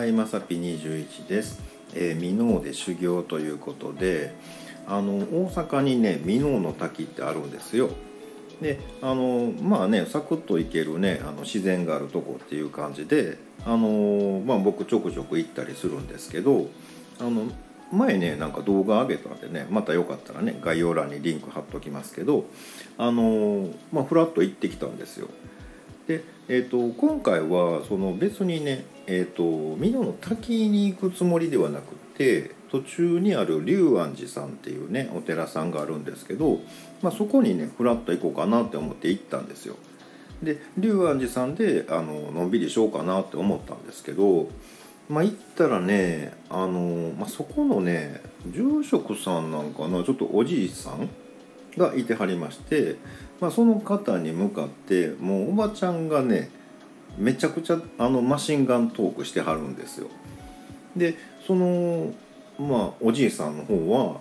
はいまさぴ21です、えー、箕面で修行ということであの大阪にね箕面の滝ってあるんですよ。であのまあねサクッと行けるねあの自然があるとこっていう感じであのまあ僕ちょくちょく行ったりするんですけどあの前ねなんか動画上げたんでねまたよかったらね概要欄にリンク貼っときますけどあのまあフラッと行ってきたんですよ。で、えーと、今回はその別にね、えーと、美濃の滝に行くつもりではなくて途中にある龍安寺さんっていうねお寺さんがあるんですけど、まあ、そこにねふらっと行こうかなって思って行ったんですよ。で龍安寺さんであののんびりしようかなって思ったんですけどまあ行ったらねあの、まあ、そこのね住職さんなんかなちょっとおじいさんがいてはりまして、まあ、その方に向かってもうおばちゃんがねめちゃくちゃあのマシンガントークしてはるんですよ。でそのまあおじいさんの方は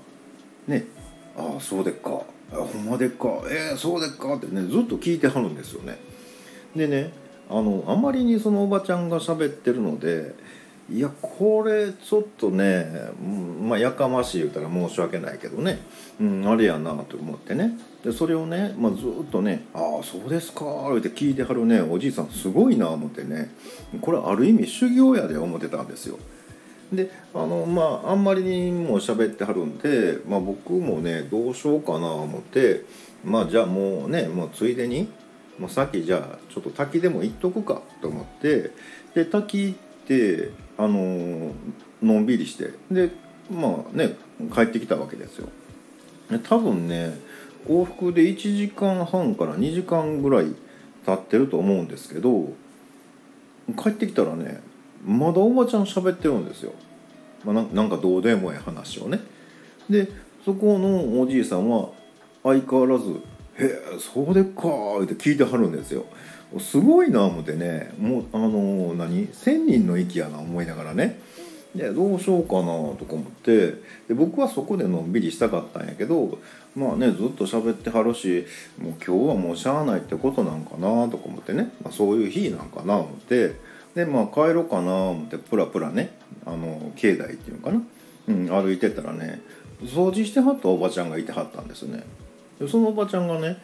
ね「ああそうでっかほんまでっかえー、そうでっか」ってねずっと聞いてはるんですよね。でねあのあまりにそのおばちゃんが喋ってるのでいやこれちょっとね、まあやかましい言うたら申し訳ないけどね、うん、あれやなと思ってね。でそれをね、まあ、ずっとね「ああそうですか」って聞いてはるねおじいさんすごいな思ってね。これある意味修行やで思ってたんですよ。であのまああんまりにも喋ってはるんで、まあ、僕もねどうしようかな思ってまあじゃあもうねもうついでにもうさっきじゃあちょっと滝でも行っとくかと思ってで滝行ってあののんびりしてでまあね帰ってきたわけですよ。多分ね往復で1時間半から2時間ぐらい経ってると思うんですけど帰ってきたらねまだおばちゃん喋ってるんですよ。まあ、なんかどうでもいい話をね。でそこのおじいさんは相変わらず「へえそうでっか」って聞いてはるんですよ。すごいな思ってね。もうあの何？1,000人の息やな思いながらね。でどうしようかなとか思って。で僕はそこでのんびりしたかったんやけどまあねずっと喋ってはるしもう今日はもうしゃあないってことなんかなとか思ってね、まあ、そういう日なんかな思って。でまあ帰ろうかな思ってプラプラねあの境内っていうのかな、うん、歩いてたらね掃除してはったおばちゃんがいてはったんですね。でそのおばちゃんがね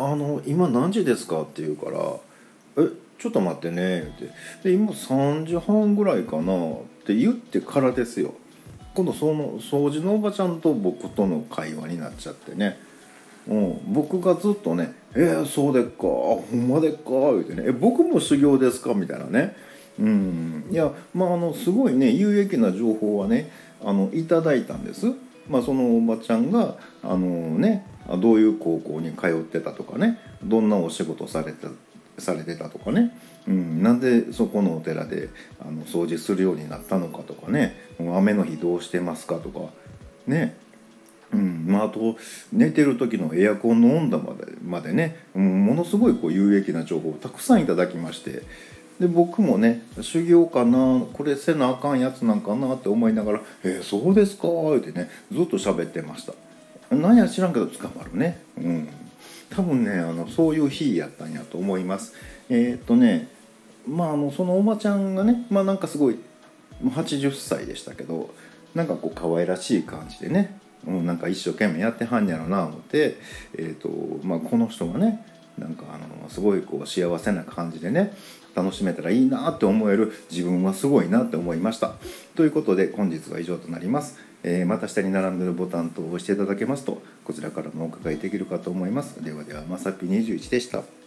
あの今何時ですか?」って言うから「えちょっと待ってね」って。で今3時半ぐらいかなって言ってからですよ。今度その掃除のおばちゃんと僕との会話になっちゃってね、うん、僕がずっとね「えー、そうでっかほんまでっか」言うてね「え僕も修行ですか?」みたいなね。うん。いやまああのすごいね有益な情報はねあのいただいたんです。まあ、そのおばちゃんがあのねどういう高校に通ってたとかねどんなお仕事されてされてたとかね、うん、なんでそこのお寺であの掃除するようになったのかとかね雨の日どうしてますかとかねうんまあ、あと寝てる時のエアコンの温度までまでね、ものすごいこう有益な情報をたくさんいただきましてで僕もね修行かなこれせなあかんやつなんかなって思いながら「えー、そうですか」ってねずっと喋ってました。何や知らんけど捕まるね。うん。多分ねあのそういう日やったんやと思います。えー、っとねまああのそのおばちゃんがねまあなんかすごい80歳でしたけどなんかこう可愛らしい感じでね、うん、なんか一生懸命やってはんやろな思って、えーとまあ、この人がねなんかあのすごいこう幸せな感じでね楽しめたらいいなって思える自分はすごいなって思いました。ということで本日は以上となります、えー、また下に並んでるボタンと押していただけますとこちらからもお伺いできるかと思います。ではではまさぴ21でした。